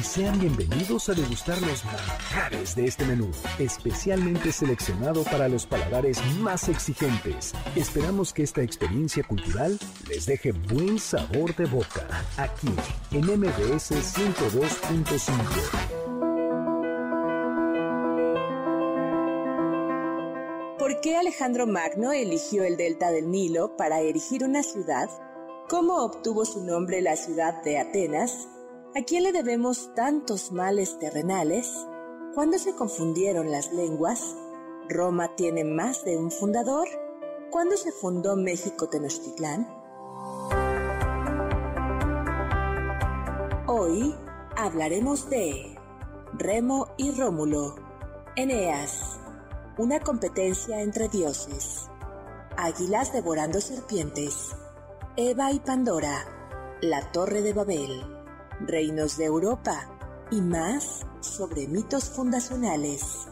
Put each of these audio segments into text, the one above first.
Y sean bienvenidos a degustar los manjares de este menú, especialmente seleccionado para los paladares más exigentes. Esperamos que esta experiencia cultural les deje buen sabor de boca, aquí en MBS 102.5. ¿Por qué Alejandro Magno eligió el delta del Nilo para erigir una ciudad? ¿Cómo obtuvo su nombre la ciudad de Atenas? ¿A quién le debemos tantos males terrenales? ¿Cuándo se confundieron las lenguas? ¿Roma tiene más de un fundador? ¿Cuándo se fundó México Tenochtitlán? Hoy hablaremos de Remo y Rómulo, Eneas, una competencia entre dioses, águilas devorando serpientes, Eva y Pandora, la Torre de Babel reinos de Europa y más sobre mitos fundacionales.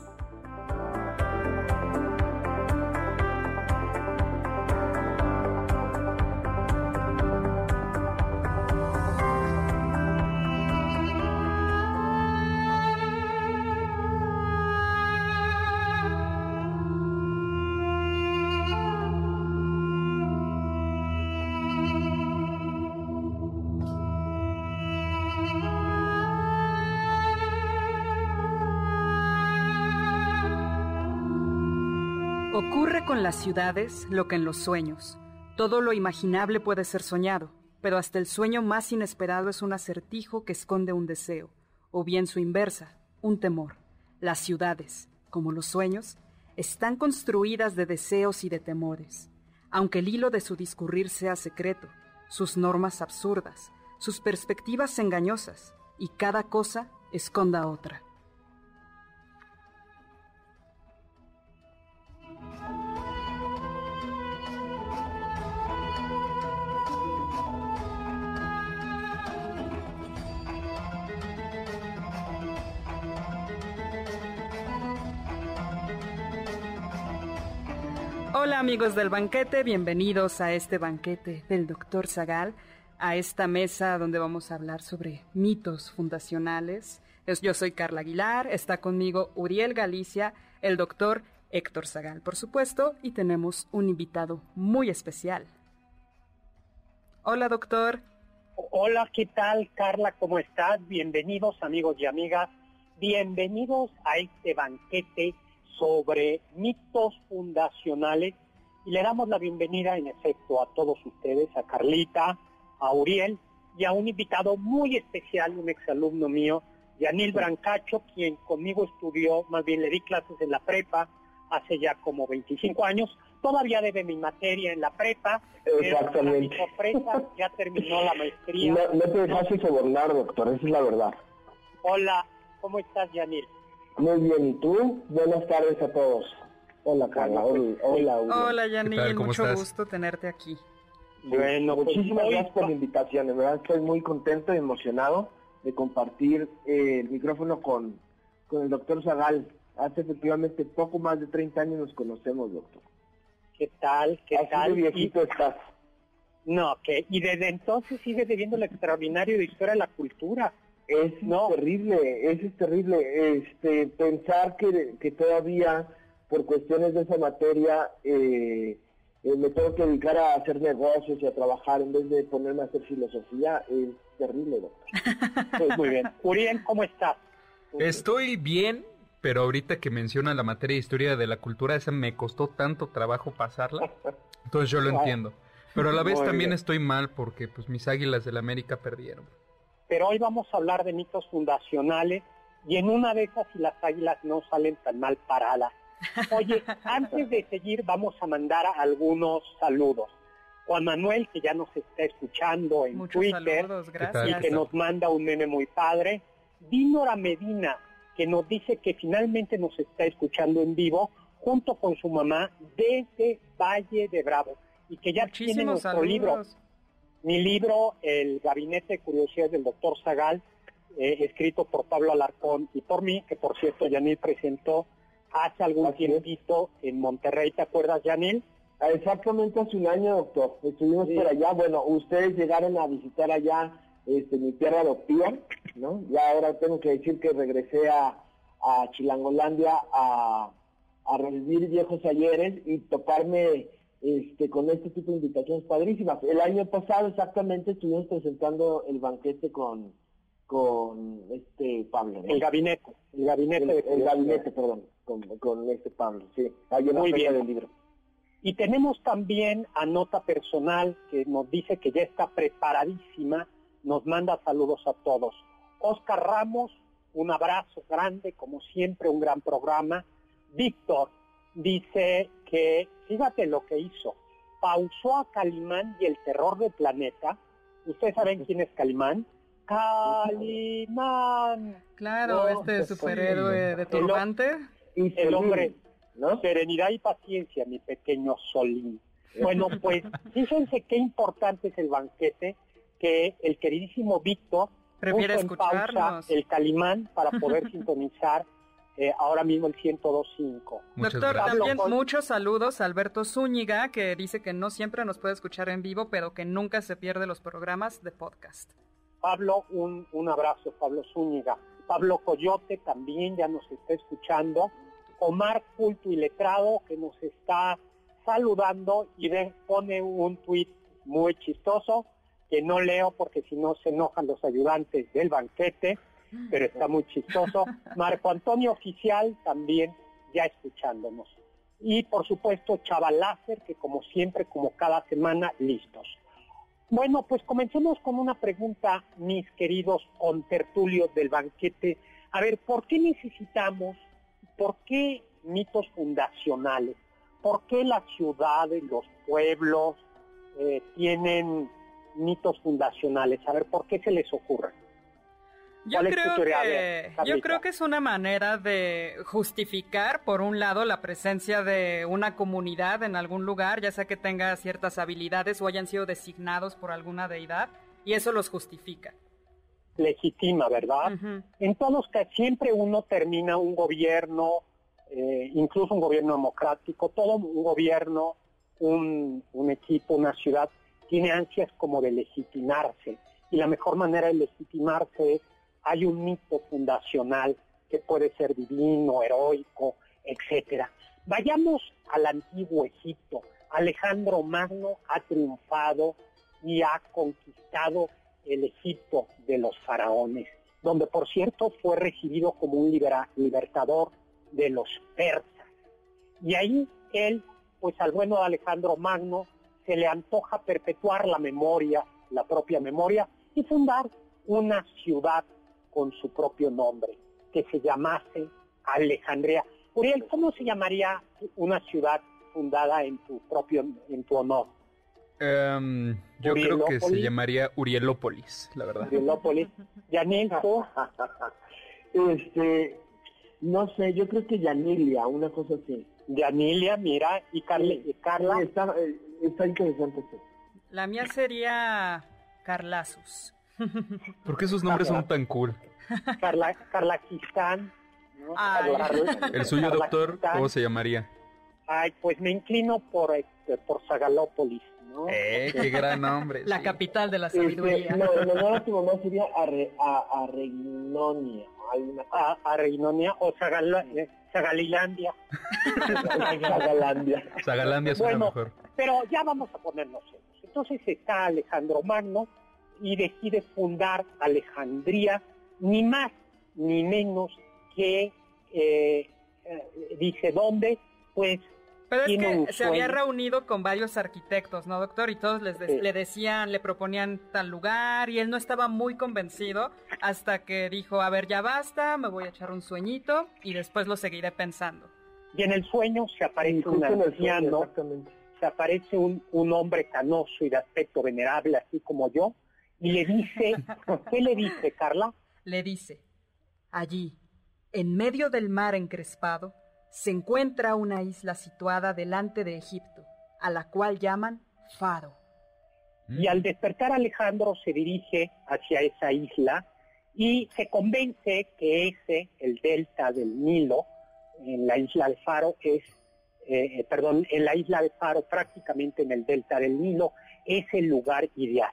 Con las ciudades lo que en los sueños. Todo lo imaginable puede ser soñado, pero hasta el sueño más inesperado es un acertijo que esconde un deseo, o bien su inversa, un temor. Las ciudades, como los sueños, están construidas de deseos y de temores. Aunque el hilo de su discurrir sea secreto, sus normas absurdas, sus perspectivas engañosas, y cada cosa esconda otra. Hola amigos del banquete, bienvenidos a este banquete del doctor Zagal, a esta mesa donde vamos a hablar sobre mitos fundacionales. Yo soy Carla Aguilar, está conmigo Uriel Galicia, el doctor Héctor Zagal, por supuesto, y tenemos un invitado muy especial. Hola doctor. Hola, ¿qué tal Carla? ¿Cómo estás? Bienvenidos amigos y amigas, bienvenidos a este banquete sobre mitos fundacionales y le damos la bienvenida en efecto a todos ustedes, a Carlita, a Uriel y a un invitado muy especial, un exalumno mío, Yanil Brancacho, quien conmigo estudió, más bien le di clases en la prepa hace ya como 25 años, todavía debe mi materia en la prepa, Exactamente. sorpresa ya terminó la maestría. No, no te dejaste sobornar, doctor, esa es la verdad. Hola, ¿cómo estás, Yanil? Muy bien, ¿y tú? Buenas tardes a todos. Hola, Carla. Hola, hola. Hola, Yanil. Mucho gusto tenerte aquí. Bueno, pues, muchísimas gracias por la invitación. De verdad estoy muy contento y emocionado de compartir eh, el micrófono con, con el doctor Zagal. Hace efectivamente poco más de 30 años nos conocemos, doctor. ¿Qué tal? ¿Qué Así tal? de viejito Y- estás. No, que y desde entonces sigue debiendo el extraordinario de historia de la cultura. Es No. terrible, eso es terrible. Este, pensar que, que todavía por cuestiones de esa materia eh, eh, me tengo que dedicar a hacer negocios y a trabajar en vez de ponerme a hacer filosofía es terrible, doctor. Pues muy bien. Uriel, ¿cómo estás? Estoy bien, pero ahorita que menciona la materia de historia de la cultura, esa me costó tanto trabajo pasarla, entonces yo lo entiendo. Pero a la vez también estoy mal porque pues mis águilas del América perdieron. Pero hoy vamos a hablar de mitos fundacionales y en una de esas si las águilas no salen tan mal paradas. Oye, antes de seguir vamos a mandar algunos saludos. Juan Manuel, que ya nos está escuchando en Twitter y que nos manda un meme muy padre. Dinora Medina, que nos dice que finalmente nos está escuchando en vivo junto con su mamá desde Valle de Bravo y que ya tiene nuestro libro. Mi libro, El Gabinete de Curiosidades del Doctor Zagal, eh, escrito por Pablo Alarcón y por mí, que por cierto Yanil presentó hace algún tiempito en Monterrey, ¿te acuerdas Yanil? Exactamente hace un año, doctor. Estuvimos por allá. Bueno, ustedes llegaron a visitar allá este, mi tierra adoptiva, ¿no? Ya ahora tengo que decir que regresé a, Chilangolandia a, a revivir viejos ayeres y toparme este, con este tipo de invitaciones padrísimas. El año pasado exactamente estuvimos presentando el banquete con, con este Pablo. El gabinete, el gabinete. El, gabinete, perdón, con, este Pablo, sí. Muy bien. Del libro. Y tenemos también a Nota Personal que nos dice que ya está preparadísima, nos manda saludos a todos. Oscar Ramos, un abrazo grande, como siempre, un gran programa. Víctor dice que, fíjate lo que hizo, pausó a Calimán y el terror del planeta. ¿Ustedes saben quién es Calimán? Calimán. Claro, este superhéroe de turbante. El hombre Serenidad y paciencia, mi pequeño Solín. Bueno, pues fíjense qué importante es el banquete que el queridísimo Víctor Prefiere pausa el Calimán para poder sintonizar eh, ahora mismo el 102.5. Doctor, también muchos saludos a Alberto Zúñiga, que dice que no siempre nos puede escuchar en vivo, pero que nunca se pierde los programas de podcast. Pablo, un, un abrazo, Pablo Zúñiga. Pablo Coyote también ya nos está escuchando. Omar Culto y Letrado, que nos está saludando y pone un tuit muy chistoso, que no leo porque si no se enojan los ayudantes del banquete, pero está muy chistoso. Marco Antonio Oficial también ya escuchándonos. Y por supuesto Chaval Láser, que como siempre, como cada semana, listos. Bueno, pues comencemos con una pregunta, mis queridos contertulios del banquete. A ver, ¿por qué necesitamos ¿por qué mitos fundacionales? ¿Por qué las ciudades, los pueblos eh, tienen mitos fundacionales? A ver, ¿por qué se les ocurre? Yo creo, que, yo creo que es una manera de justificar, por un lado, la presencia de una comunidad en algún lugar, ya sea que tenga ciertas habilidades o hayan sido designados por alguna deidad, y eso los justifica legitima, ¿verdad? En todos que siempre uno termina un gobierno, eh, incluso un gobierno democrático, todo un gobierno, un, un equipo, una ciudad, tiene ansias como de legitimarse. Y la mejor manera de legitimarse es, hay un mito fundacional que puede ser divino, heroico, etcétera. Vayamos al antiguo Egipto. Alejandro Magno ha triunfado y ha conquistado el Egipto de los faraones, donde por cierto fue recibido como un libertador de los persas. Y ahí él, pues al bueno de Alejandro Magno, se le antoja perpetuar la memoria, la propia memoria, y fundar una ciudad con su propio nombre, que se llamase Alejandría. Uriel, ¿cómo se llamaría una ciudad fundada en tu propio, en tu honor? Em, yo creo que se llamaría Urielópolis, la verdad. Urielópolis. Yanilco. este, no sé, yo creo que Yanilia, una cosa así. Yanilia, mira, y, Carla. está, eh, está, interesante. La mía sería Carlasus. ¿Por qué esos nombres son tan cool? Carla, Carlaquistán. El suyo, doctor, ¿cómo se llamaría? Ay, pues me inclino por, este, por Zagalópolis. Eh, qué gran nombre. La capital de la este, sabiduría. no, no, no, tu mamá sería Arre, a, Arregnonia. A, Arregnonia o eh, Sagalilandia. Sagalandia. Sagalandia suena bueno, mejor. Pero ya vamos a ponernos serios. Entonces está Alejandro Magno y decide fundar Alejandría, ni más ni menos que eh, dice, ¿dónde? Pues pero es que se había reunido con varios arquitectos, ¿no, doctor? Y todos les le decían, le proponían tal lugar y él no estaba muy convencido hasta que dijo, a ver, ya basta, me voy a echar un sueñito y después lo seguiré pensando. Y en el sueño se aparece un anciano, se aparece un, un hombre canoso y de aspecto venerable, así como yo, y le dice, ¿qué le dice, Carla? Le dice, allí, en medio del mar encrespado, se encuentra una isla situada delante de Egipto, a la cual llaman Faro. Y al despertar Alejandro se dirige hacia esa isla y se convence que ese, el delta del Nilo, en la isla de Faro, es, eh, eh, perdón, en la isla de Faro, prácticamente en el delta del Nilo, es el lugar ideal.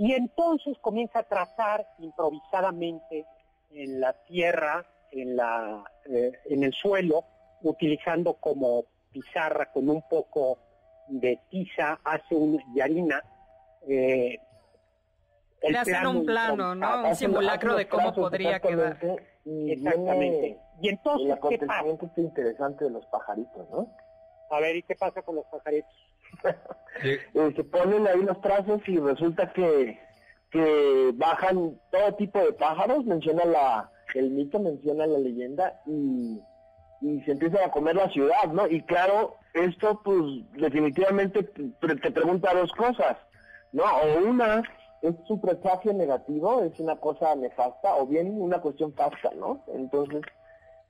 Y entonces comienza a trazar improvisadamente en la tierra, en, la, eh, en el suelo, utilizando como pizarra con un poco de tiza, hace un yarina. Eh, Le hacen un plano, ¿no? Un simulacro de cómo podría quedar. exactamente. Y entonces, el ¿qué pasa? interesante de los pajaritos, ¿no? A ver, ¿y qué pasa con los pajaritos? Eh, se ponen ahí los trazos y resulta que, que bajan todo tipo de pájaros, menciona la, el mito, menciona la leyenda, y y se empieza a comer la ciudad, ¿no? Y claro, esto pues definitivamente te pregunta dos cosas, ¿no? O una es su presagio negativo, es una cosa nefasta, o bien una cuestión fasta, ¿no? Entonces,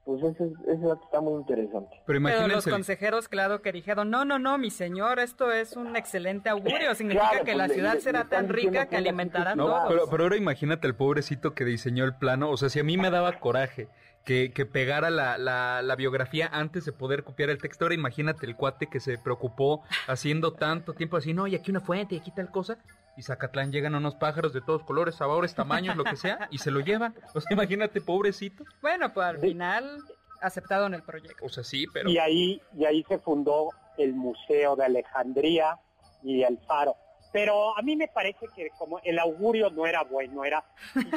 pues ese, ese está muy interesante. Pero, los consejeros, claro, que dijeron, no, no, no, mi señor, esto es un excelente augurio, significa que la pues, ciudad será tan rica que alimentará no, todos. Pero, pero ahora imagínate el pobrecito que diseñó el plano, o sea, si a mí me daba coraje que, que pegara la, la, la, biografía antes de poder copiar el texto. Ahora imagínate el cuate que se preocupó haciendo tanto tiempo así, no, y aquí una fuente, y aquí tal cosa. Y Zacatlán llegan unos pájaros de todos colores, sabores, tamaños, lo que sea, y se lo llevan. O sea, imagínate, pobrecito. Bueno, pues al final aceptado en el proyecto. O sea, sí, pero... Y ahí, y ahí se fundó el Museo de Alejandría y el Faro. Pero a mí me parece que como el augurio no era bueno, era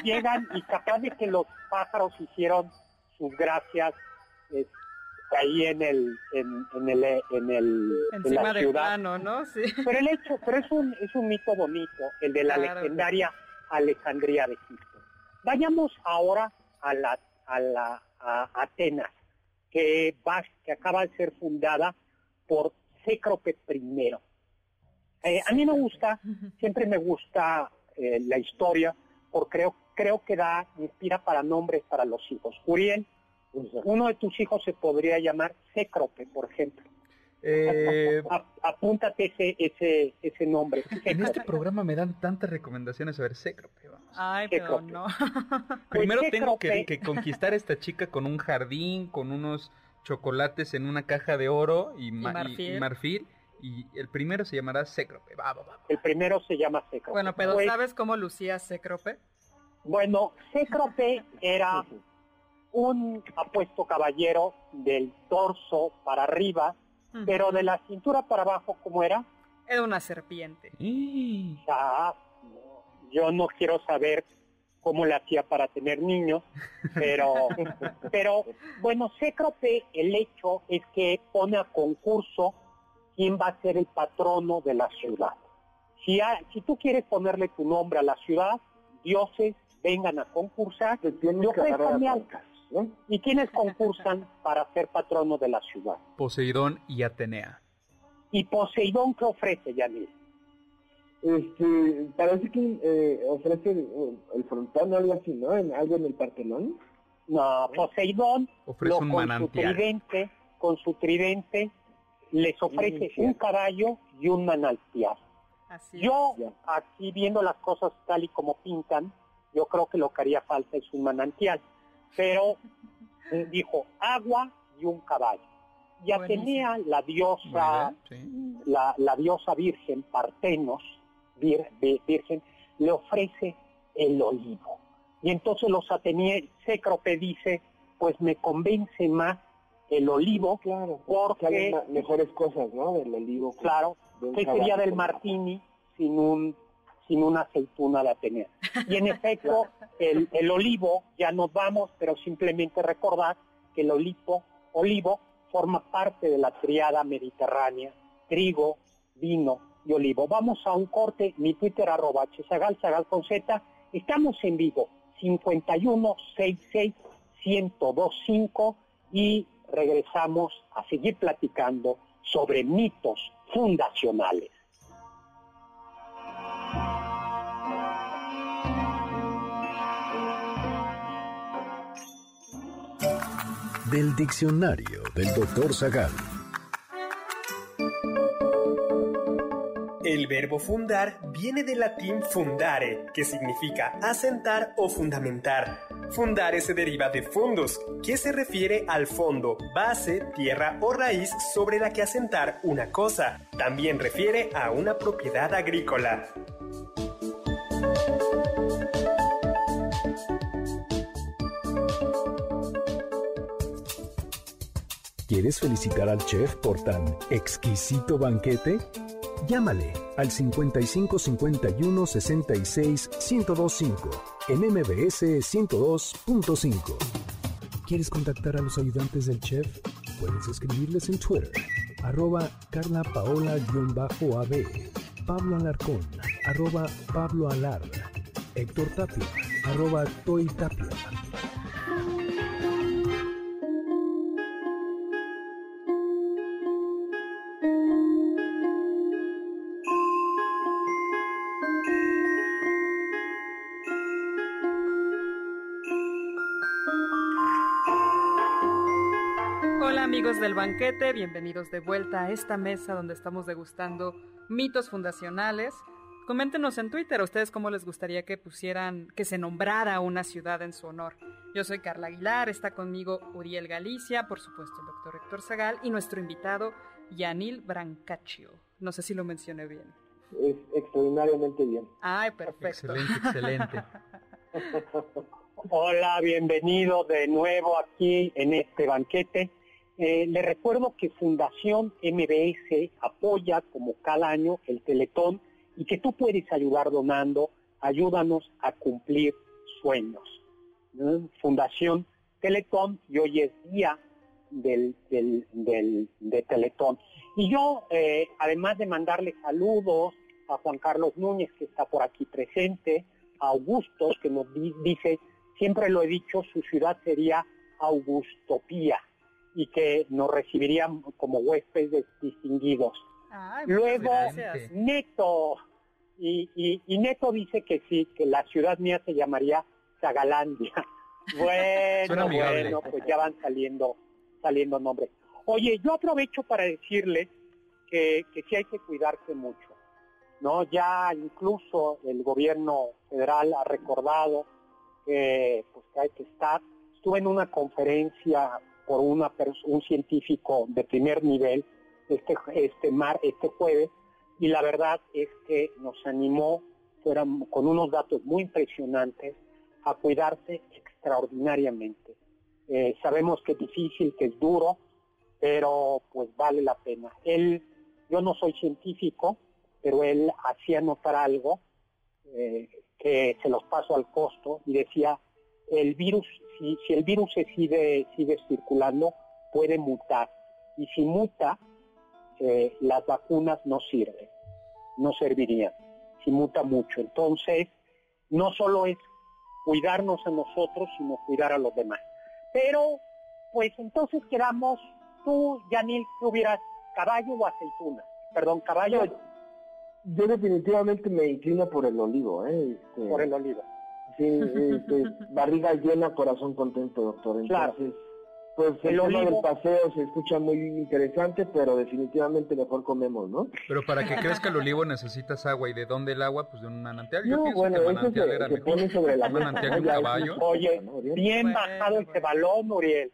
llegan y capaz de que los pájaros hicieron sus gracias ahí en el en, el en el Encima la ciudad. ¿no? Sí. Pero el hecho, pero es un es un mito bonito, el de la legendaria Alejandría de Egipto. Vayamos ahora a la a la a Atenas, que va, que acaba de ser fundada por Cécrope I. Eh, a mí me gusta, siempre me gusta eh, la historia, porque creo, creo que da, inspira para nombres para los hijos. Uriel, uno de tus hijos se podría llamar Cécrope, por ejemplo. Eh, apúntate ese, ese, ese nombre. En este programa me dan tantas recomendaciones a ver Cécrope. Ay, pero no. Primero pues tengo que, conquistar a esta chica con un jardín, con unos chocolates en una caja de oro y, marfil. y, el primero se llamará Cécrope. El primero se llama Cécrope. Bueno, pero pues ¿sabes cómo lucía Cécrope? Bueno, Cécrope era un apuesto caballero del torso para arriba, pero de la cintura para abajo, ¿cómo era? Era una serpiente. Ya, yo no quiero saber cómo le hacía para tener niños, pero, pero bueno, Cécrope, el hecho es que pone a concurso quién va a ser el patrono de la ciudad. Si, si tú quieres ponerle tu nombre a la ciudad, dioses vengan a concursar, te ¿Y quiénes concursan para ser patrono de la ciudad? Poseidón y Atenea. ¿Y Poseidón qué ofrece, Yanil? Este, parece que eh, ofrece el frontón o algo así, ¿no? En, algo en el Partenón. No, Poseidón ofrece un con su tridente, con su tridente les ofrece un caballo y un manantial. yo, aquí viendo las cosas tal y como pintan, yo creo que lo que haría falta es un manantial pero eh, dijo agua y un caballo. Y Atenea, la diosa, la, la, diosa virgen, Partenos, virgen, le ofrece el olivo. Y entonces los atenienses, Cécrope dice, pues me convence más el olivo, claro, porque hay mejores cosas, ¿no? Del olivo. Claro, ¿qué sería del martini sin un sin una aceituna de Atenea. Y en efecto, el, olivo, ya nos vamos, pero simplemente recordar que el olivo, olivo forma parte de la triada mediterránea, trigo, vino y olivo. Vamos a un corte, mi Twitter arroba chesagal, sagal con Z, estamos en vivo, 5166 1025 y regresamos a seguir platicando sobre mitos fundacionales. Del diccionario del doctor Zagal. El verbo fundar viene del latín fundare, que significa asentar o fundamentar. Fundare se deriva de fundus, que se refiere al fondo, base, tierra o raíz sobre la que asentar una cosa. También refiere a una propiedad agrícola. ¿Quieres felicitar al chef por tan exquisito banquete? Llámale al 55 51 66 1025 en MBS 102.5. ¿Quieres contactar a los ayudantes del chef? Puedes escribirles en Twitter, arroba Carla Paola-AB, Pablo Alarcón, arroba Pablo Héctor Tapia, arroba Toy. Del banquete, bienvenidos de vuelta a esta mesa donde estamos degustando mitos fundacionales. Coméntenos en Twitter a ustedes cómo les gustaría que pusieran, que se nombrara una ciudad en su honor. Yo soy Carla Aguilar, está conmigo Uriel Galicia, por supuesto el doctor Héctor Zagal y nuestro invitado Yanil Brancaccio. No sé si lo mencioné bien. Es extraordinariamente bien. Ay, perfecto. Excelente, excelente. Hola, bienvenido de nuevo aquí en este banquete. Eh, le recuerdo que Fundación MBS apoya como cada año el Teletón y que tú puedes ayudar donando. Ayúdanos a cumplir sueños. Fundación Teletón y hoy es día del, del, del, de Teletón. Y yo, eh, además de mandarle saludos a Juan Carlos Núñez, que está por aquí presente, a Augustos, que nos di- dice, siempre lo he dicho, su ciudad sería Augustopía y que nos recibirían como huéspedes distinguidos. Ay, Luego, gracias. Neto, y, y, y Neto dice que sí, que la ciudad mía se llamaría Zagalandia. Bueno, bueno, pues ya van saliendo, saliendo nombres. Oye, yo aprovecho para decirle que, que sí hay que cuidarse mucho, ¿no? Ya incluso el gobierno federal ha recordado que, pues, que hay que estar. Estuve en una conferencia por una un científico de primer nivel este este mar este jueves y la verdad es que nos animó con unos datos muy impresionantes a cuidarse extraordinariamente. Eh, sabemos que es difícil, que es duro, pero pues vale la pena. Él, yo no soy científico, pero él hacía notar algo eh, que se los paso al costo y decía el virus, si, si el virus se sigue, sigue circulando, puede mutar. Y si muta, eh, las vacunas no sirven, no servirían, si muta mucho. Entonces, no solo es cuidarnos a nosotros, sino cuidar a los demás. Pero, pues entonces quedamos, tú, Yanil, que hubieras caballo o aceituna. Perdón, caballo Yo definitivamente me inclino por el olivo, ¿eh? Este, por el olivo. Sí, este, barriga llena, corazón contento, doctor. Claro. Entonces, pues el, El tema olivo- del paseo se escucha muy interesante, pero definitivamente mejor comemos, ¿no? Pero para que crezca el olivo necesitas agua. ¿Y de dónde el agua? Pues de un manantial. Yo No, pienso bueno, que eso manantial se, era se mejor. pone sobre la manantial un caballo. Oye. Bien. Bueno, bajado bueno. balón, Uriel.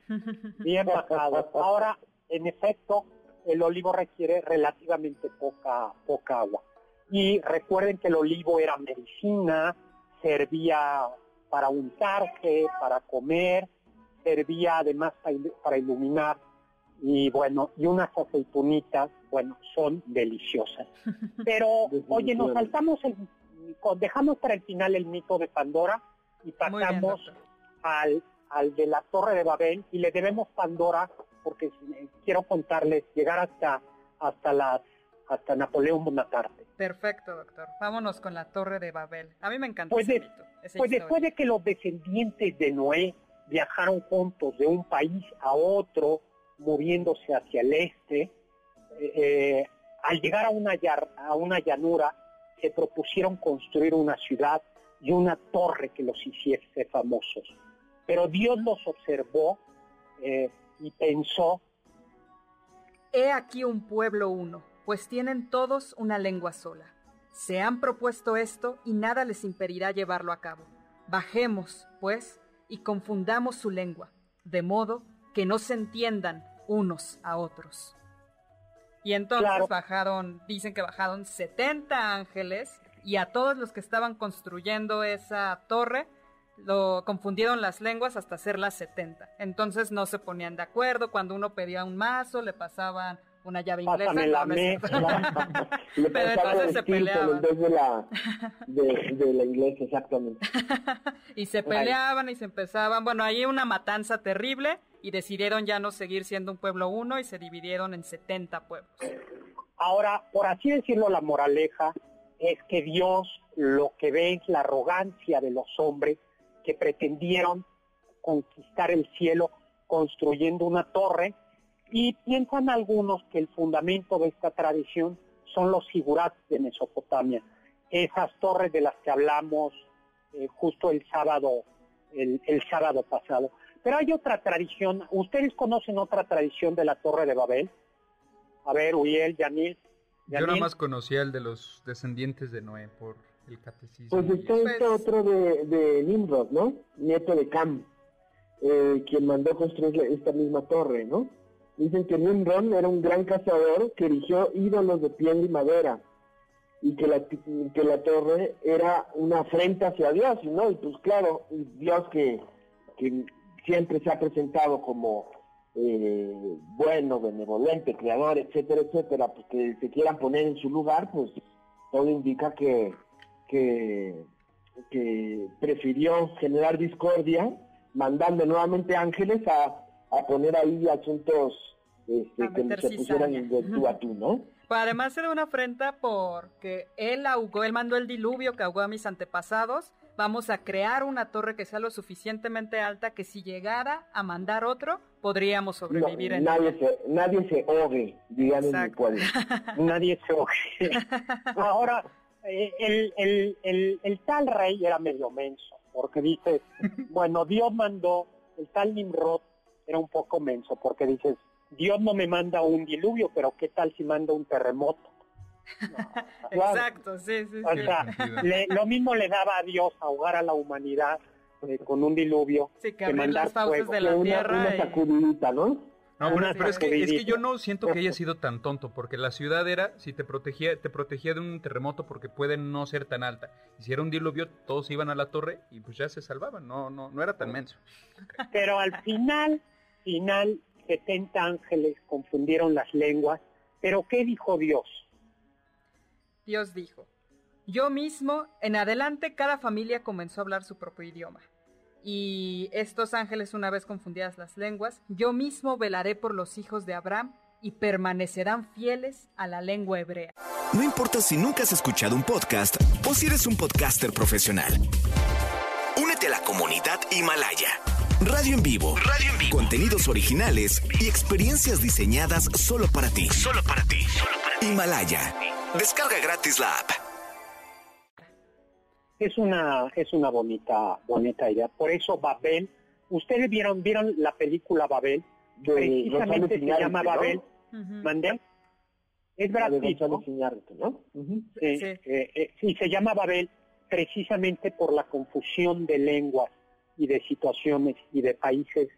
Bien bajado. Ahora, en efecto, el olivo requiere relativamente poca, poca agua. Y recuerden que el olivo era medicina, servía para untarse, para comer, servía además pa- para iluminar. Y bueno, y unas aceitunitas, bueno, son deliciosas. Pero, oye, nos saltamos el, dejamos para el final el mito de Pandora y bien, pasamos al, al de la Torre de Babel y le debemos Pandora porque eh, quiero contarles, llegar hasta, hasta, las, hasta Napoleón Bonaparte. Perfecto, doctor. Vámonos con la Torre de Babel. A mí me encanta pues, ese pues después de que los descendientes de Noé viajaron juntos de un país a otro, moviéndose hacia el este, eh, eh, al llegar a una, a una llanura, se propusieron construir una ciudad y una torre que los hiciese famosos. Pero Dios los observó eh, y pensó, He aquí un pueblo uno, pues tienen todos una lengua sola. Se han propuesto esto y nada les impedirá llevarlo a cabo. Bajemos, pues, y confundamos su lengua, de modo que no se entiendan unos a otros. Y entonces bajaron, dicen que bajaron 70 ángeles y a todos los que estaban construyendo esa torre lo confundieron las lenguas hasta hacer las 70. Entonces no se ponían de acuerdo. Cuando uno pedía un mazo, le pasaban una llave inglesa. la Pero entonces se peleaban. De la, de, la exactamente. y se peleaban y se empezaban. Bueno, ahí una matanza terrible y decidieron ya no seguir siendo un pueblo uno y se dividieron en 70 pueblos. Ahora, por así decirlo, la moraleja es que Dios lo que ve es la arrogancia de los hombres que pretendieron conquistar el cielo construyendo una torre y piensan algunos que el fundamento de esta tradición son los figurats de Mesopotamia, esas torres de las que hablamos eh, justo el sábado, el, sábado pasado. Pero hay otra tradición, ¿ustedes conocen otra tradición de la Torre de Babel? A ver, Uriel, Yanil. Yo nada más conocía el de los descendientes de Noé por el catecismo. Pues está este otro de, de, Nimrod, ¿no? Nieto de Cam, eh, quien mandó construir esta misma torre, ¿no? Dicen que Nimrod era un gran cazador que erigió ídolos de piel y madera y que la, que la torre era una afrenta hacia Dios, ¿no? Y pues claro, Dios que, que siempre se ha presentado como eh, bueno, benevolente, creador, etcétera, etcétera, pues que se quieran poner en su lugar, pues todo indica que, que, prefirió generar discordia, mandando nuevamente ángeles a, poner ahí asuntos este, que se pusieran de tú a tú, ¿no? Pues además era una afrenta porque él ahogó, él mandó el diluvio que ahogó a mis antepasados. Vamos a crear una torre que sea lo suficientemente alta que si llegara a mandar otro, podríamos sobrevivir en nadie Se, nadie se ahogue, digan en mi pueblo. nadie se ahogue. Ahora, eh, el, el, el, el, tal rey era medio menso, porque dice, bueno, Dios mandó, el tal Nimrod era un poco menso, porque dices, Dios no me manda un diluvio, pero ¿qué tal si manda un terremoto? Exacto, sí, sí. O sea, lo mismo le daba a Dios ahogar a la humanidad eh, con un diluvio sí, que, mandar las fuego. de la una, tierra. Una sacudidita, ¿no? No, pero es que, es que yo no siento que haya sido tan tonto, porque la ciudad era, si te protegía, te protegía de un terremoto porque puede no ser tan alta. Y si era un diluvio, todos iban a la torre y pues ya se salvaban, no, no, no era tan menso. Pero al final, final, 70 ángeles confundieron las lenguas, pero ¿qué dijo Dios? Dios dijo, yo mismo, en adelante cada familia comenzó a hablar su propio idioma. Y estos ángeles, una vez confundidas las lenguas, yo mismo velaré por los hijos de Abraham y permanecerán fieles a la lengua hebrea. No importa si nunca has escuchado un podcast o si eres un podcaster profesional. Únete a la comunidad Himalaya. Radio en vivo. Radio en vivo. Contenidos originales y experiencias diseñadas solo para ti. Solo para ti. Himalaya. Descarga gratis la app es una es una bonita bonita idea. Por eso Babel, ustedes vieron vieron la película Babel, precisamente se llama Babel. ¿Mandé? Es Brad ¿no? Eh, eh, sí, se llama Babel precisamente por la confusión de lenguas y de situaciones y de países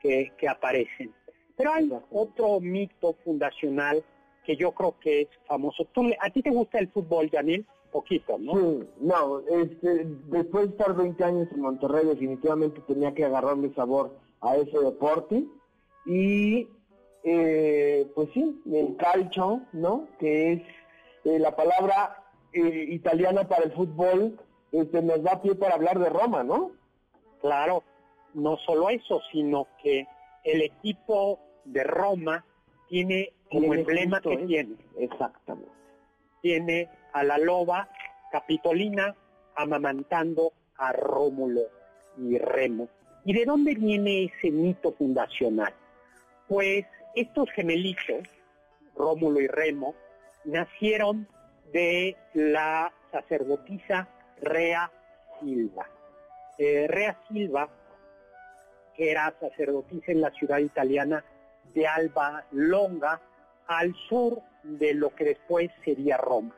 que, que aparecen. Pero hay otro mito fundacional que yo creo que es famoso. ¿Tú, ¿A ti te gusta el fútbol, Janil? poquito, ¿no? Sí, no, este, después de estar 20 años en Monterrey definitivamente tenía que agarrarle sabor a ese deporte y eh, pues sí, el calcio, ¿no? Que es eh, la palabra eh, italiana para el fútbol, este, nos da pie para hablar de Roma, ¿no? Claro, no solo eso, sino que el equipo de Roma tiene como emblema que eso. tiene, Exactamente. tiene a la loba capitolina amamantando a Rómulo y Remo. ¿Y de dónde viene ese mito fundacional? Pues estos gemelitos, Rómulo y Remo, nacieron de la sacerdotisa Rea Silva. Eh, Rea Silva, que era sacerdotisa en la ciudad italiana de Alba Longa, al sur de lo que después sería Roma.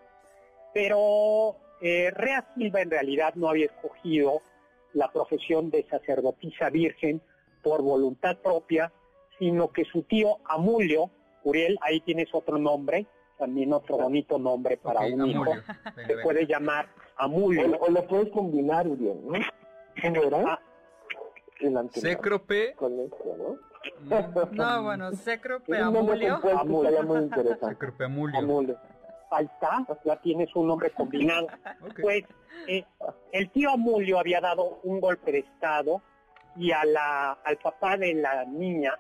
Pero eh, Rea Silva en realidad no había escogido la profesión de sacerdotisa virgen por voluntad propia, sino que su tío Amulio, Uriel, ahí tienes otro nombre, también otro bonito nombre para un hijo. Venga, se venga. puede llamar O, Amulio. o lo puedes combinar, Uriel, ¿no? Ah. El anterior. Cécrope. Con esto, ¿no? mm, No, bueno, nombre Amulio. Amulio. muy interesante. Cécrope Amulio. Amulio. Ahí está, ya tienes un nombre combinado. Ok. Pues eh, el tío Amulio había dado un golpe de estado y a la, al papá de la niña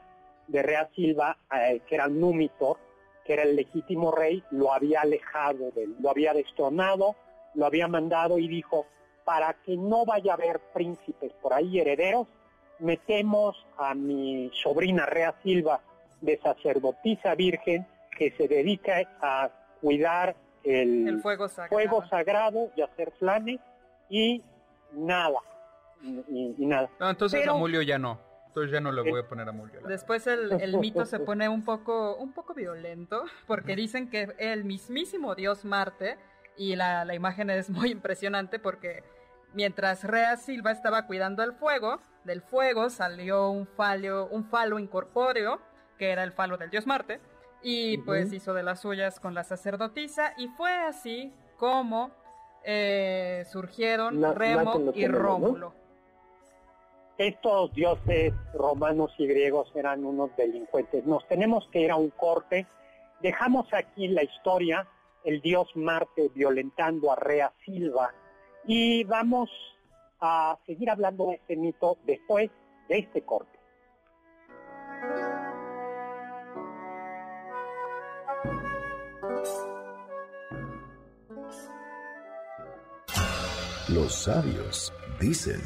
de Rea Silva, eh, que era Númitor, que era el legítimo rey, lo había alejado de él, lo había destronado, lo había mandado y dijo, para que no vaya a haber príncipes por ahí herederos, metemos a mi sobrina Rea Silva de sacerdotisa virgen que se dedica a cuidar El fuego sagrado. fuego sagrado y hacer flanes y nada. Y, nada. No, entonces Pero- Amulio ya no. Entonces ya no le voy a poner Amulio. la Después el, el mito se pone un poco, un poco violento, porque dicen que el mismísimo dios Marte, y la, la imagen es muy impresionante porque mientras Rea Silva estaba cuidando el fuego, del fuego salió un fallo, un falo incorpóreo, que era el falo del dios Marte, y pues hizo de las suyas con la sacerdotisa, y fue así como eh, surgieron Remo y. Rómulo. Estos dioses romanos y griegos eran unos delincuentes. Nos tenemos que ir a un corte. Dejamos aquí la historia, el dios Marte violentando a Rea Silva, y vamos a seguir hablando de este mito después de este corte. Los sabios dicen.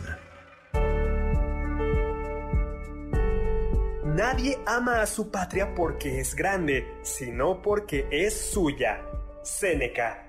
Nadie ama a su patria porque es grande, sino porque es suya. Séneca.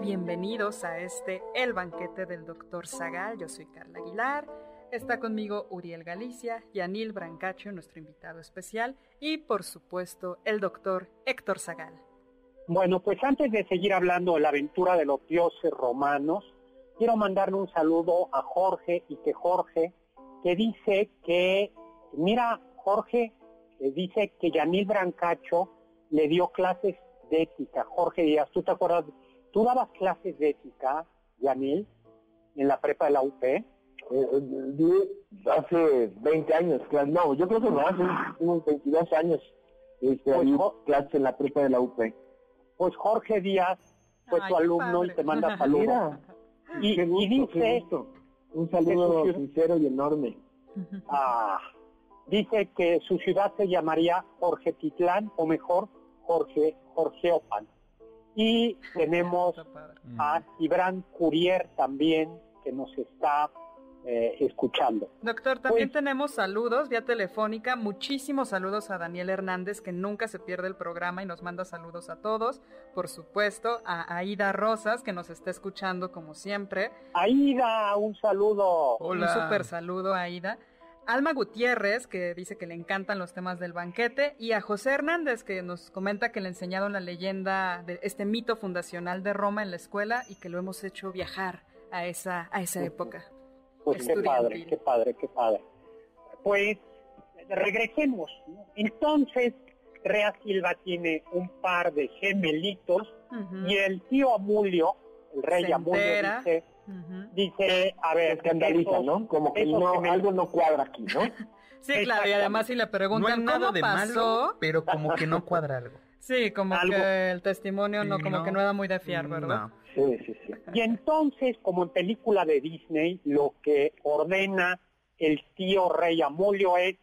Bienvenidos a este El Banquete del Dr. Zagal. Yo soy Carla Aguilar. Está conmigo Uriel Galicia, Yanil Brancacho, nuestro invitado especial, y por supuesto el doctor Héctor Zagal. Bueno, pues antes de seguir hablando de la aventura de los dioses romanos, quiero mandarle un saludo a Jorge y que Jorge, que dice que, mira, Jorge, que dice que Yanil Brancacho le dio clases de ética. Jorge Díaz, ¿tú te acuerdas? ¿Tú dabas clases de ética, Yanil, en la prepa de la UP? Eh, eh, hace 20 años, no, yo creo que no, hace unos 22 años, este, Pues, clases en la prepa de la UP. Pues Jorge Díaz fue Ay, tu alumno y te manda saludos. Y, qué y gusto, dice, gusto. Un saludo su- sincero y enorme. Ah, dice que su ciudad se llamaría Jorge Titlán o mejor Jorge Jorgeopan. Y tenemos a Ibran Curier también que nos está eh, escuchando. Doctor, también Pues- tenemos saludos vía telefónica. Muchísimos saludos a Daniel Hernández, que nunca se pierde el programa y nos manda saludos a todos. Por supuesto, a Aida Rosas, que nos está escuchando como siempre. Aida, un saludo. Hola. Un súper saludo Aida. Alma Gutiérrez, que dice que le encantan los temas del banquete, y a José Hernández, que nos comenta que le enseñaron la leyenda de este mito fundacional de Roma en la escuela y que lo hemos hecho viajar a esa, a esa época. Pues qué padre, qué padre, qué padre. Pues regresemos. Entonces, Rea Silva tiene un par de gemelitos y el tío Amulio, el rey Amulio, dice, dice, a ver, escandaliza, ¿no? Como que no, algo no cuadra aquí, ¿no? sí, claro, y además si le preguntan no cómo de pasó, pero como que no cuadra algo. Sí, como que el testimonio no, como que no era muy de fiar, ¿verdad? Sí, sí, sí. Y entonces, como en película de Disney, lo que ordena el tío rey Amulio es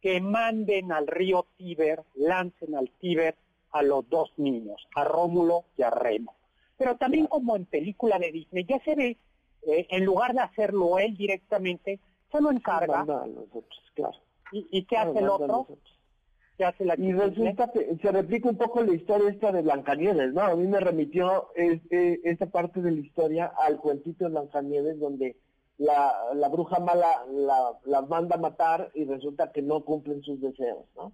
que manden al río Tíber, lancen al Tíber a los dos niños, a Rómulo y a Remo. Pero también como en película de Disney, ya se ve, eh, en lugar de hacerlo él directamente, se lo encarga. claro. ¿Y, y qué hace el otro? ¿Qué hace la y resulta que se replica un poco la historia esta de Blancanieves, ¿no? A mí me remitió este, esta parte de la historia al cuentito de Blancanieves donde la, la bruja mala la, la manda a matar y resulta que no cumplen sus deseos, ¿no?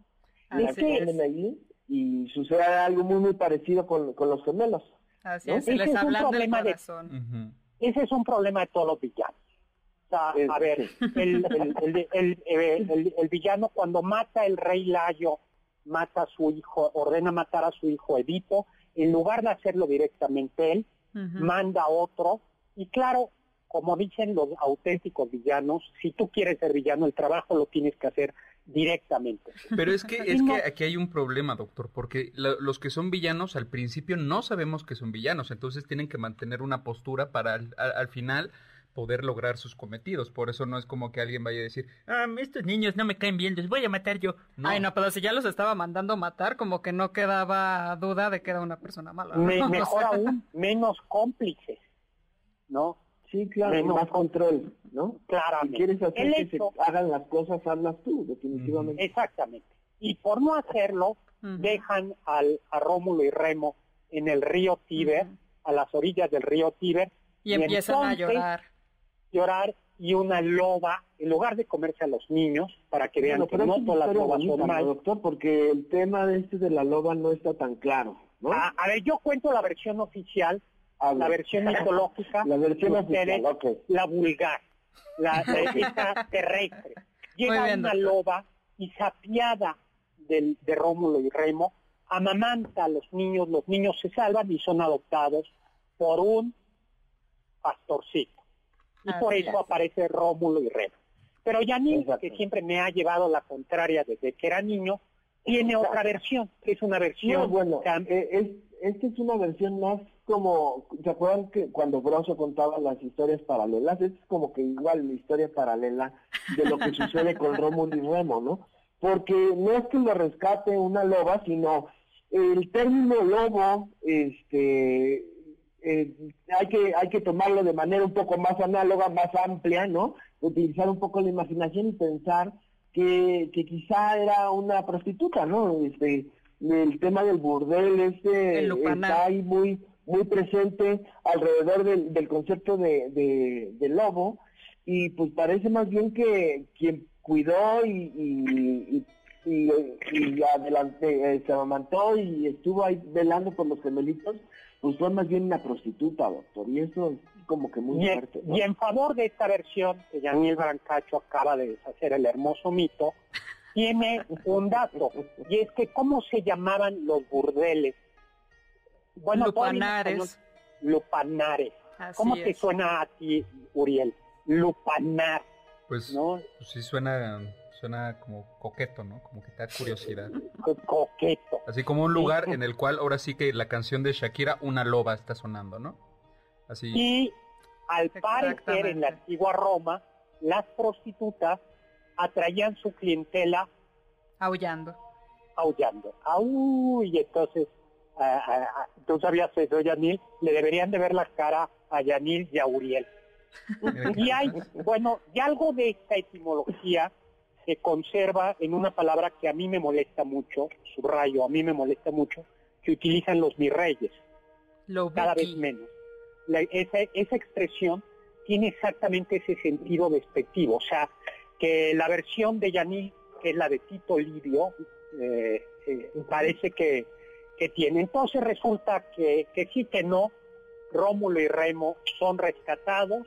Y que es. ahí y sucede algo muy muy parecido con, con los gemelos. Así ¿no? es, se les Ese es un hablan del problema de- corazón. Ese es un problema de todos los villanos. O sea, a ver, el, el, el, el- el- el- el villano cuando mata el rey Layo, mata a su hijo, ordena matar a su hijo Edipo, en lugar de hacerlo directamente él, manda a otro. Y claro, como dicen los auténticos villanos, si tú quieres ser villano, el trabajo lo tienes que hacer directamente. Pero es que, es que aquí hay un problema, doctor, porque la- los que son villanos al principio no sabemos que son villanos, entonces tienen que mantener una postura para al, al- al final poder lograr sus cometidos. Por eso no es como que alguien vaya a decir, ah, estos niños no me caen bien, los voy a matar yo. No. Ay, no, pero si ya los estaba mandando matar, como que no quedaba duda de que era una persona mala. ¿no? Me- O mejor aún, menos cómplices, ¿no? Sí, claro, Menos- más control, ¿no? Si Claramente. quieres hacer El que hecho- se hagan las cosas, hazlas tú, definitivamente. Exactamente. Y por no hacerlo, dejan al, a Rómulo y Remo en el río Tíber, a las orillas del río Tíber, y empiezan a llorar. llorar y una loba, en lugar de comerse a los niños, para que vean Bueno, que pero no todas las lobas son ¿no, mal. doctor, porque el tema de este de la loba no está tan claro, ¿no? A, a ver, yo cuento la versión oficial, A la ver. versión mitológica, La versión oficial, ustedes, la vulgar, la, la esta terrestre. Llega bien, una doctor. loba y sapiada del, de Rómulo y Remo, amamanta a los niños, los niños se salvan y son adoptados por un pastorcito. Y por eso es. aparece Rómulo y Remo. Pero Yanil, Exacto. que siempre me ha llevado la contraria desde que era niño, tiene otra versión, que es una versión... No, bueno, eh, es, esta es una versión más como, ¿se acuerdan que cuando Broso contaba las historias paralelas? Es como que igual la historia paralela de lo que sucede con Rómulo y Remo, ¿no? Porque no es que lo rescate una loba, sino el término lobo, este, eh, hay que hay que tomarlo de manera un poco más análoga, más amplia, ¿no? Utilizar un poco la imaginación y pensar que, que quizá era una prostituta, ¿no? Este, el tema del burdel este está ahí muy muy presente alrededor del, del concepto de, de, de lobo y pues parece más bien que quien cuidó y, y, y, y- adelante, eh, se amamantó y estuvo ahí velando por los gemelitos, pues fue más bien una prostituta, doctor, y eso es como que muy Y en, fuerte. ¿no? y en favor de esta versión que Daniel Brancacho acaba de deshacer el hermoso mito, tiene un dato, y es que cómo se llamaban los burdeles. Bueno, Lupanares. Lupanares. Así ¿Cómo te es. suena a ti, Uriel? Lupanar, Pues, ¿no? pues sí suena, suena como coqueto, ¿no? Como que te da curiosidad. Co- Coqueto. Así como un lugar en el cual ahora sí que la canción de Shakira, una loba está sonando, ¿no? Así. Y al parecer en la antigua Roma, las prostitutas atraían su clientela Aullando. aullando. ¡Au! Y entonces, ah, ah, tú sabías eso, Yanil, le deberían de ver la cara a Yanil y a Uriel. Y hay, bueno, y algo de esta etimología se conserva en una palabra que a mí me molesta mucho, subrayo, a mí me molesta mucho, que utilizan los virreyes, Lo cada vez menos. La- esa, esa expresión tiene exactamente ese sentido despectivo, o sea, que la versión de Yaní, que es la de Tito Livio, eh, eh, parece que, que tiene. Entonces resulta que, que sí que no, Rómulo y Remo son rescatados,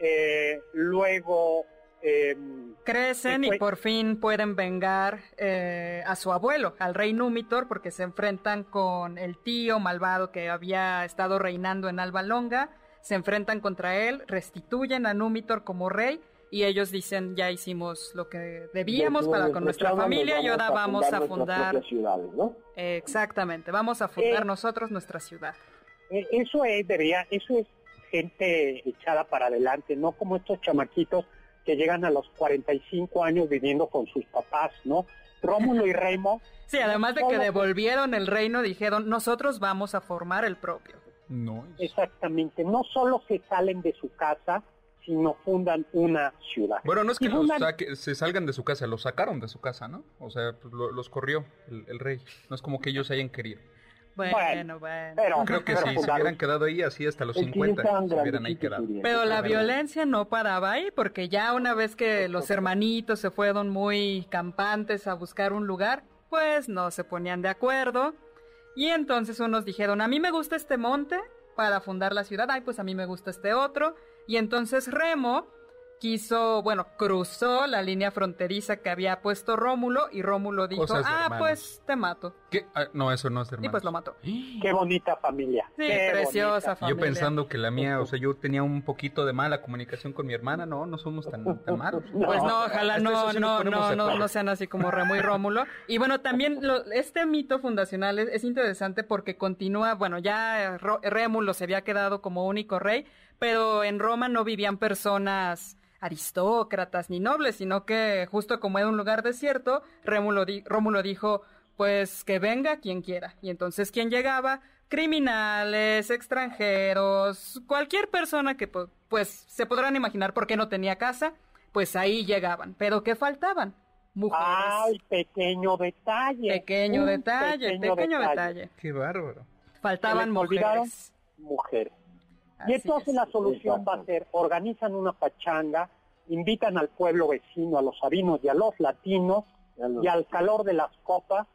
eh, luego... em, Crecen y por fin pueden vengar eh, a su abuelo, al rey Númitor, porque se enfrentan con el tío malvado que había estado reinando en Alba Longa, se enfrentan contra él, restituyen a Númitor como rey y ellos dicen ya hicimos lo que debíamos De- para con nuestra familia y ahora vamos a fundar propias ciudades, ¿no? exactamente, vamos a fundar Eh, nosotros nuestra ciudad. Eh, Eso es, debería, eso es gente echada para adelante, no como estos chamaquitos que llegan a los 45 años viviendo con sus papás, ¿no? Rómulo y Remo, Sí, además de que devolvieron el reino, dijeron nosotros vamos a formar el propio. No. exactamente, no solo se salen de su casa, sino fundan una ciudad. Bueno, no es que los saque- se salgan de su casa, los sacaron de su casa, ¿no? O sea, pues, lo- los corrió el, el rey. No es como que ellos hayan querido. Bueno, Bueno, bueno. pero- Creo que pero si se hubieran quedado ahí así hasta los Es que ya 50, estaban se hubieran ahí quedado. Pero la violencia no paraba ahí, porque ya una vez que los hermanitos se fueron muy campantes a buscar un lugar, pues no se ponían de acuerdo. Y entonces unos dijeron, a mí me gusta este monte para fundar la ciudad, ay, pues a mí me gusta este otro. Y entonces Remo quiso, bueno, cruzó la línea fronteriza que había puesto Rómulo y Rómulo dijo, Cosas de ah, hermanos. pues te mato. ¿Qué? Ah, no, eso no es de Y pues lo mató. Qué bonita familia. Sí, qué preciosa bonita. Yo familia. pensando que la mía, o sea, yo tenía un poquito de mala comunicación con mi hermana, no, no somos tan, tan malos. Pues no, ojalá no, sí no, no, no, no sean así como Remo y Rómulo. Y bueno, también lo- este mito fundacional es, es interesante porque continúa, bueno, ya Rémulo se había quedado como único rey, pero en Roma no vivían personas aristócratas ni nobles, sino que justo como era un lugar desierto, Rémulo di- Rómulo dijo, pues que venga quien quiera. Y entonces, ¿quién llegaba? Criminales, extranjeros, cualquier persona que pu- pues se podrán imaginar por qué no tenía casa, pues ahí llegaban. Pero ¿qué faltaban? Mujeres. Ay, pequeño detalle. pequeño detalle, pequeño, detalle. Qué bárbaro. Faltaban ¿Se les olvidaron? mujeres. Mujeres. Así Y entonces es. la solución va a ser, organizan una pachanga, invitan al pueblo vecino, a los sabinos y a los latinos, y al calor de las copas,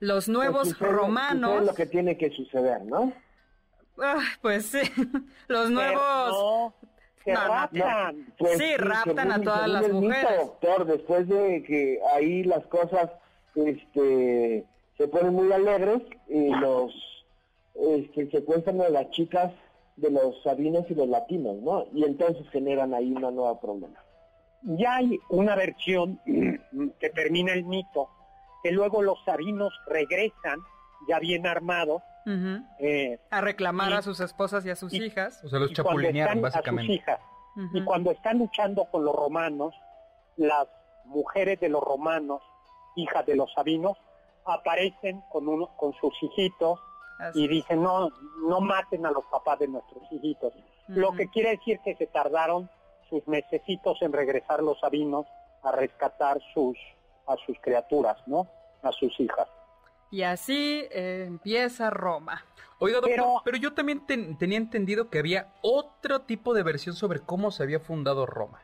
Los nuevos Pues romanos. sucede lo que tiene que suceder, ¿no? Ah, pues sí, los nuevos. no, se No, no, raptan. Pues Sí, raptan a todas las el mito, mujeres. doctor, después de que ahí las cosas este, se ponen muy alegres y los este, secuestran a las chicas de los sabinos y los latinos, ¿no? Y entonces generan ahí una nueva problema. Ya hay una versión que termina el mito, que luego los sabinos regresan ya bien armados, eh, A reclamar Y- a sus esposas y a sus y- hijas. O sea, los y cuando chapulinearon, están a sus básicamente. Y cuando están luchando con los romanos, las mujeres de los romanos, hijas de los sabinos, aparecen con, uno, con sus hijitos Así y dicen, no, no maten a los papás de nuestros hijitos. Lo que quiere decir que se tardaron sus mesecitos en regresar los sabinos a rescatar sus, a sus criaturas, ¿no? A sus hijas. Y así eh, empieza Roma. Oiga, doctor, pero, Pero- yo también ten- tenía entendido que había otro tipo de versión sobre cómo se había fundado Roma.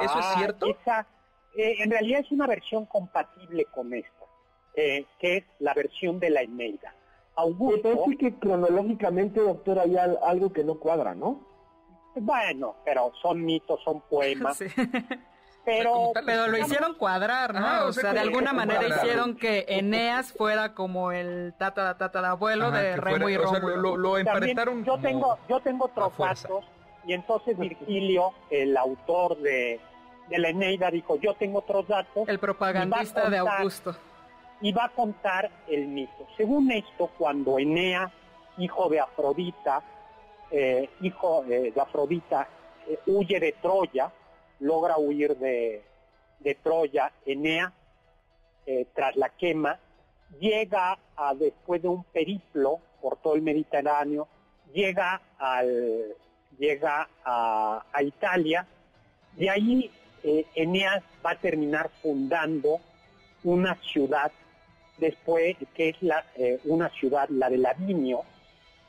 ¿Eso es Ah, cierto? esa, eh, en realidad es una versión compatible con esta, eh, que es la versión de la Eneida. Me parece que cronológicamente, doctor, hay al- algo que no cuadra, ¿no? bueno, pero son mitos, son poemas, Sí. pero Pero lo hicieron cuadrar, ¿no? Ajá, o sea, de alguna manera cuadrar. hicieron que Eneas fuera como el tata tatarabuelo Ajá, de Remo y fuera- o sea, Rómulo. lo, lo emparentaron yo tengo, yo tengo otros datos y entonces Virgilio, el autor de, de la Eneida, dijo, yo tengo otros datos El propagandista de Augusto. Y va a contar el mito. Según esto, cuando Eneas, hijo de Afrodita, eh, hijo eh, de Afrodita, eh, huye de Troya, logra huir de, de Troya, Eneas, eh, tras la quema, llega a, después de un periplo por todo el Mediterráneo, llega al llega a, a Italia, de ahí Eneas va a terminar fundando una ciudad después que es la, eh, una ciudad, la de Lavinio,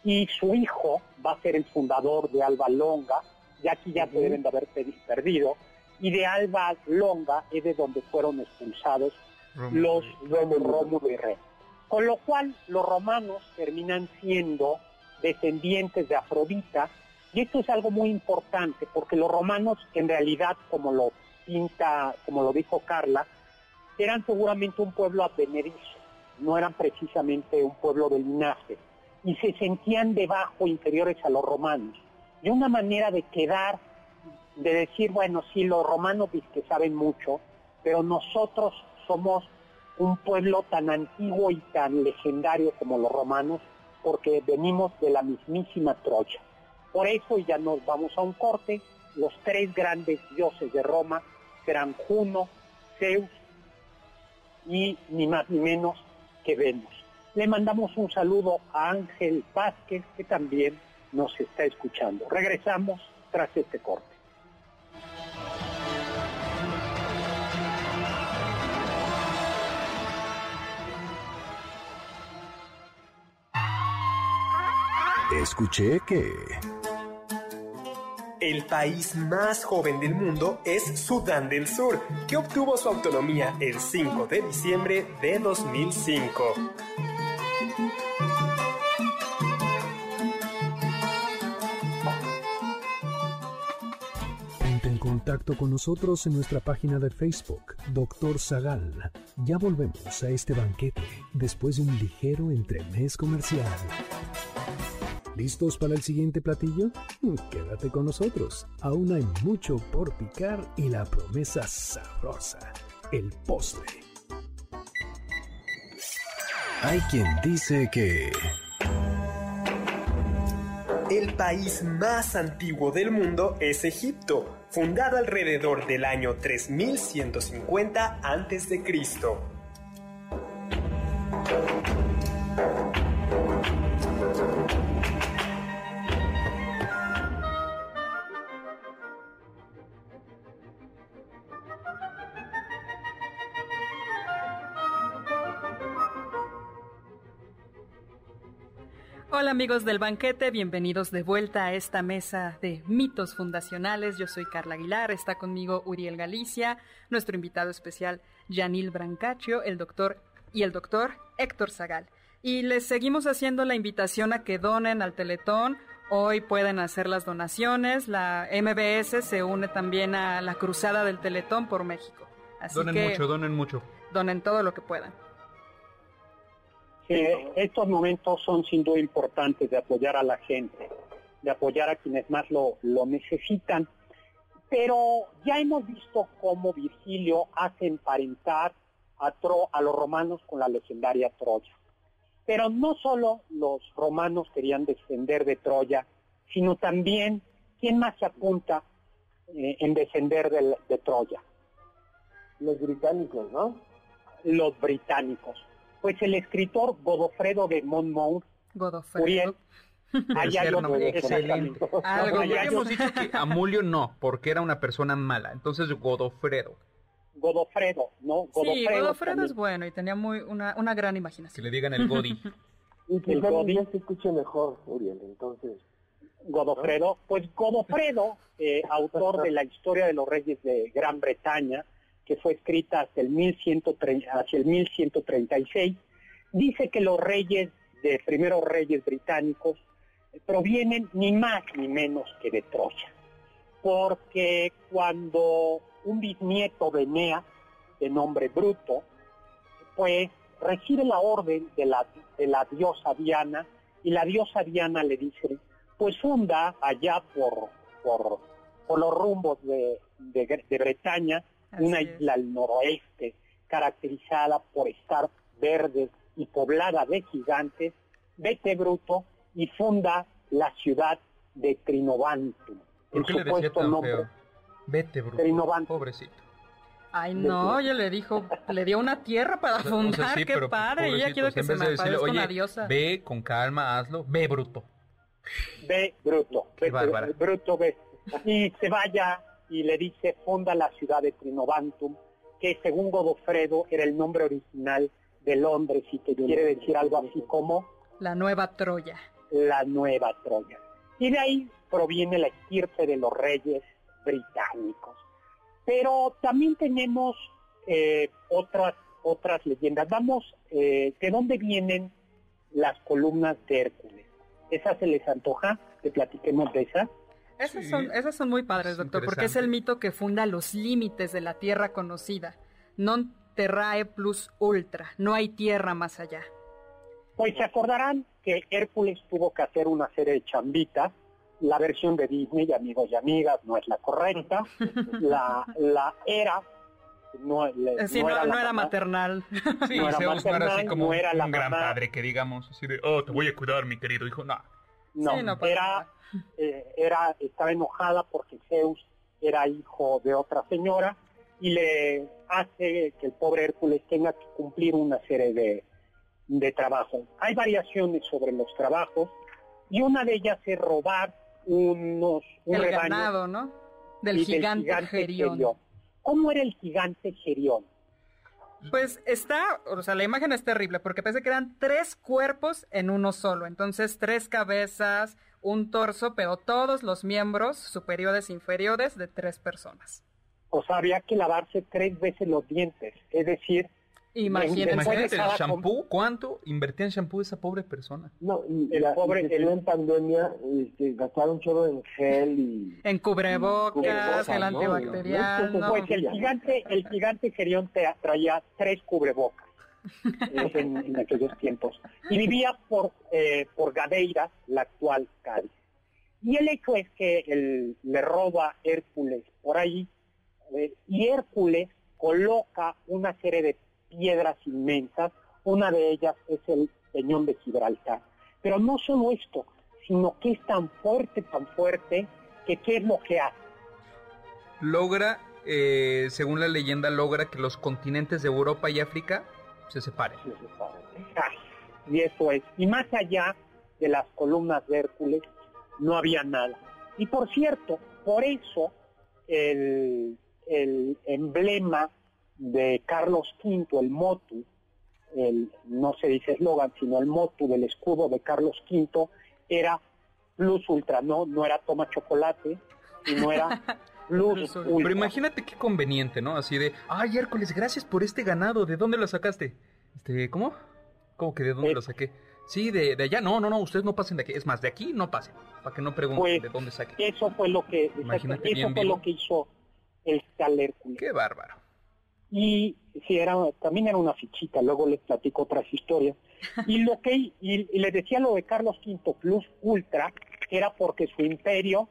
y su hijo va a ser el fundador de Alba Longa, y aquí ya se deben de haber perdido, y de Alba Longa es de donde fueron expulsados los Rómulo y Remo. Con lo cual los romanos terminan siendo descendientes de Afrodita y esto es algo muy importante porque los romanos en realidad, como lo pinta, como lo dijo Carla, eran seguramente un pueblo advenedizo, no eran precisamente un pueblo del linaje y se sentían debajo, inferiores a los romanos. Y una manera de quedar, de decir, bueno, sí, los romanos que saben mucho, pero nosotros somos un pueblo tan antiguo y tan legendario como los romanos, porque venimos de la mismísima Troya. Por eso, ya nos vamos a un corte, los tres grandes dioses de Roma serán Juno, Zeus y ni más ni menos que Venus. Le mandamos un saludo a Ángel Vázquez, que también nos está escuchando. Regresamos tras este corte. Escuché que... El país más joven del mundo es Sudán del Sur, que obtuvo su autonomía el 5 de diciembre de 2005. contacto con nosotros en nuestra página de Facebook, Doctor Zagal. Ya volvemos a este banquete después de un ligero entremés comercial. ¿Listos para el siguiente platillo? Quédate con nosotros. Aún hay mucho por picar y la promesa sabrosa, el postre. Hay quien dice que... El país más antiguo del mundo es Egipto, fundado alrededor del año 3150 a.C. Hola amigos del banquete, bienvenidos de vuelta a esta mesa de mitos fundacionales. Yo soy Carla Aguilar, está conmigo Uriel Galicia, nuestro invitado especial Janil Brancaccio, el doctor y el doctor Héctor Zagal. Y les seguimos haciendo la invitación a que donen al Teletón. Hoy pueden hacer las donaciones. La MBS se une también a la cruzada del Teletón por México. Así donen mucho, donen mucho. Donen todo lo que puedan estos momentos son sin duda importantes de apoyar a la gente, de apoyar a quienes más lo, necesitan. Pero ya hemos visto cómo Virgilio hace emparentar a, a los romanos con la legendaria Troya. Pero no solo los romanos querían descender de Troya, sino también, ¿quién más se apunta eh, en descender de, de Troya? Los británicos, ¿no? Los británicos pues el escritor Godofredo de Monmouth, Godofredo. allá lo excelente. Algo, ya hemos dicho que Amulio no, porque era una persona mala. Entonces Godofredo. Godofredo, ¿no? Godofredo sí, Godofredo es bueno y tenía muy una, una gran imaginación. Que le digan el Godi. y que el Godi se escuche mejor, Uriel, entonces. Godofredo, pues Godofredo, eh, autor de la historia de los reyes de Gran Bretaña, que fue escrita hasta el 1130, hacia el 1136, dice que los reyes de primeros reyes británicos provienen ni más ni menos que de Troya. Porque cuando un bisnieto de Enea, de nombre Bruto, pues recibe la orden de la, diosa Diana y la diosa Diana le dice, pues funda allá por, por, por los rumbos de Bretaña una isla al noroeste caracterizada por estar verde y poblada de gigantes, vete bruto y funda la ciudad de Trinovantum. ¿Por qué le decía tan nombre, feo? Vete bruto, Trinovantum. pobrecito. Ay, no, ella le dijo, le dio una tierra para fundar, qué padre, ella quiere que se me decirle, con la diosa. Ve con calma, hazlo, ve bruto. Ve bruto, ve, bruto, ve. Y se vaya y le dice funda la ciudad de Trinovantum, que según Godofredo era el nombre original de Londres y que quiere decir algo así como... La nueva Troya. La nueva Troya. Y de ahí proviene la estirpe de los reyes británicos. Pero también tenemos eh, otras, otras leyendas. Vamos, eh, ¿de dónde vienen las columnas de Hércules? ¿Esas se les antoja que platiquemos de esas? Esas, son, esas son muy padres, doctor, porque es el mito que funda los límites de la tierra conocida. Non terrae plus ultra, no hay tierra más allá. Pues se acordarán que Hércules tuvo que hacer una serie de chambitas. La versión de Disney, amigos y amigas, no es la correcta. La, la era no, era, maternal. Sí, no era, maternal, no era así como un, gran padre que digamos, así de, oh, te voy a cuidar, mi querido hijo. No, no, era, eh, era, estaba enojada porque Zeus era hijo de otra señora y le hace que el pobre Hércules tenga que cumplir una serie de, de trabajos. Hay variaciones sobre los trabajos y una de ellas es robar unos un el ganado, ¿no? Del gigante, Gerión. ¿Cómo era el gigante Gerión? Pues está, o sea, la imagen es terrible porque parece que eran tres cuerpos en uno solo. Entonces, tres cabezas, un torso, pero todos los miembros superiores e inferiores de tres personas. O sea, había que lavarse tres veces los dientes. Es decir, Imagínate, el shampoo, ¿cuánto invertía en shampoo esa pobre persona? No, y el pobre el, en pandemia este, gastaron chorro en gel y en cubrebocas, el antibacterial. Pues el gigante, el gigante Gerión te traía tres cubrebocas en, aquellos tiempos y vivía por eh, por Gadeira, la actual Cádiz. Y el hecho es que él, le roba Hércules por ahí eh, y Hércules coloca una serie de piedras inmensas, una de ellas es el Peñón de Gibraltar. Pero no solo esto, sino que es tan fuerte, tan fuerte, que qué es lo que hace. Logra, eh, según la leyenda, logra que los continentes de Europa y África se separen. Se separen. Y eso es. Y más allá de las columnas de Hércules, no había nada. Y por cierto, por eso el, el emblema de Carlos V, el motu, el, no se dice eslogan, sino el motu del escudo de Carlos V, era plus ultra, no, no era toma chocolate, y no era plus ultra. Pero imagínate qué conveniente, ¿no? Así de, ay Hércules, gracias por este ganado, ¿de dónde lo sacaste? Este, ¿cómo? ¿Cómo que de dónde lo saqué? Sí, de, allá, no, no, no, ustedes no pasen de aquí, es más, de aquí no pasen, para que no pregunten pues, de dónde saqué. Eso fue lo que, eso fue lo que hizo el tal Hércules. Qué bárbaro. Y sí, era, también era una fichita, luego les platico otras historias. Y lo que y, les decía lo de Carlos V Plus Ultra, era porque su imperio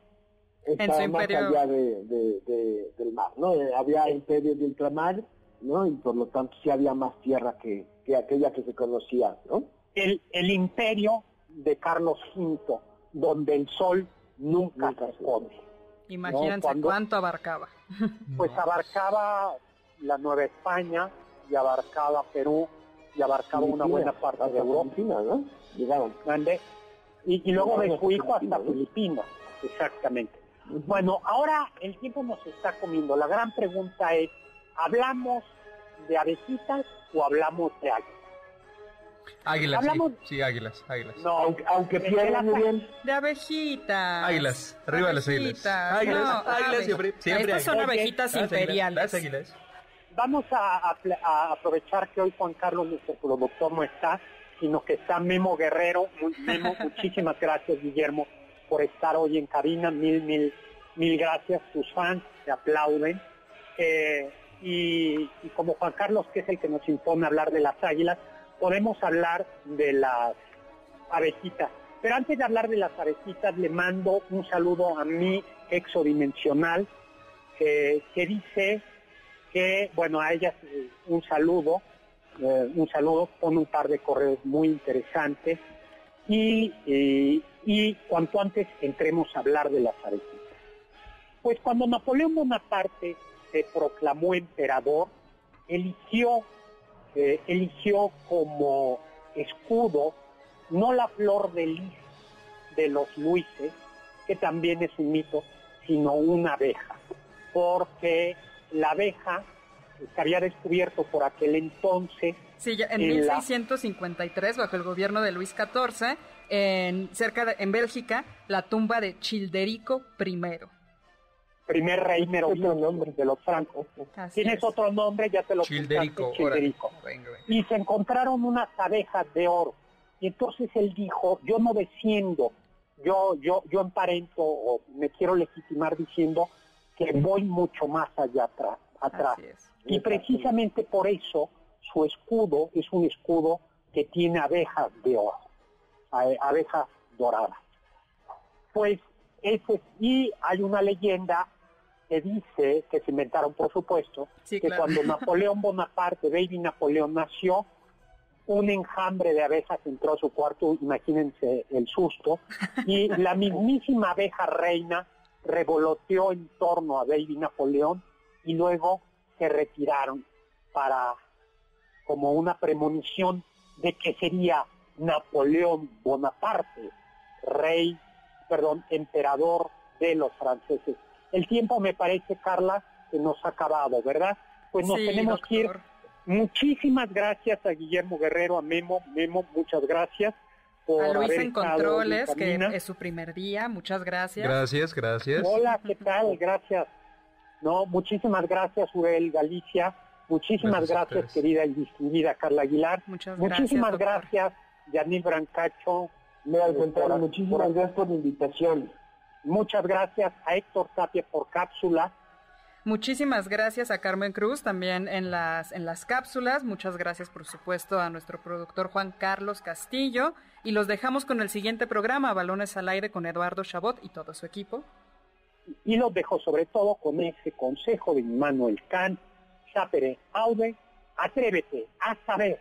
estaba más allá de, del mar, ¿no? Eh, había imperio de ultramar, ¿no? Y por lo tanto sí había más tierra que, que aquella que se conocía, ¿no? El, el imperio de Carlos V, donde el sol nunca, se pone. Imagínense cuánto abarcaba. Pues abarcaba la Nueva España y abarcaba Perú y abarcaba una buena parte de Europa. ¿no? Y, luego de su hijo hasta Filipinas, exactamente. Bueno, ahora el tiempo nos está comiendo. La gran pregunta es, ¿hablamos de abejitas o hablamos de águilas? Águilas, sí, águilas, águilas. No, aunque, aunque muy bien. De abejitas. Águilas, arriba de las águilas. Águilas, águilas siempre, siempre Estas son abejitas imperiales. Las águilas vamos a, aprovechar que hoy Juan Carlos, nuestro productor, no está, sino que está Memo Guerrero. Memo, muchísimas gracias, Guillermo, por estar hoy en cabina. Mil, mil, mil gracias. Tus fans te aplauden. Eh, y, como Juan Carlos, que es el que nos impone hablar de las águilas, podemos hablar de las abejitas. Pero antes de hablar de las abejitas, le mando un saludo a mi exodimensional, que dice que, bueno, a ellas eh, un saludo, eh, un saludo con un par de correos muy interesantes y, y cuanto antes entremos a hablar de las arequitas. Pues cuando Napoleón Bonaparte se proclamó emperador, eligió, eh, eligió como escudo no la flor de lis de los Luises, que también es un mito, sino una abeja, porque la abeja se había descubierto por aquel entonces. Sí, en, 1653, bajo el gobierno de Luis XIV, en, cerca de, en Bélgica, la tumba de Childerico I. primer rey nombre de los francos. Tienes otro nombre, ya te lo Childerico. Childerico. Y se encontraron unas abejas de oro. Y entonces él dijo, yo no desciendo, yo, yo, yo emparento o me quiero legitimar diciendo que voy mucho más allá atrás. atrás. Y precisamente por eso su escudo es un escudo que tiene abejas de oro, abejas doradas. Pues ese, y hay una leyenda que dice, que se inventaron por supuesto, que cuando Napoleón Bonaparte, Baby Napoleón, nació, un enjambre de abejas entró a su cuarto, imagínense el susto, y la mismísima abeja reina revoloteó en torno a Baby Napoleón y luego se retiraron para como una premonición de que sería Napoleón Bonaparte, rey, perdón, emperador de los franceses. El tiempo me parece, Carla, que nos ha acabado, ¿verdad? Pues nos tenemos que ir. Muchísimas gracias a Guillermo Guerrero, a Memo, Memo, muchas gracias. Por a Luis en Controles, que es su primer día, muchas gracias. Gracias, gracias. Hola, ¿qué tal? Gracias. No, muchísimas gracias, Uriel Galicia. Muchísimas gracias, querida y distinguida Carla Aguilar. Muchas gracias. Muchísimas gracias, Yanil Brancacho. Me al muchísimas gracias por la invitación. Muchas gracias a Héctor Tapia por cápsula. Muchísimas gracias a Carmen Cruz también en las, en las cápsulas. Muchas gracias, por supuesto, a nuestro productor Juan Carlos Castillo. Y los dejamos con el siguiente programa, Balones al Aire, con Eduardo Chabot y todo su equipo. Y los dejo sobre todo con ese consejo de Manuel Kant, sapere aude, atrévete a saber.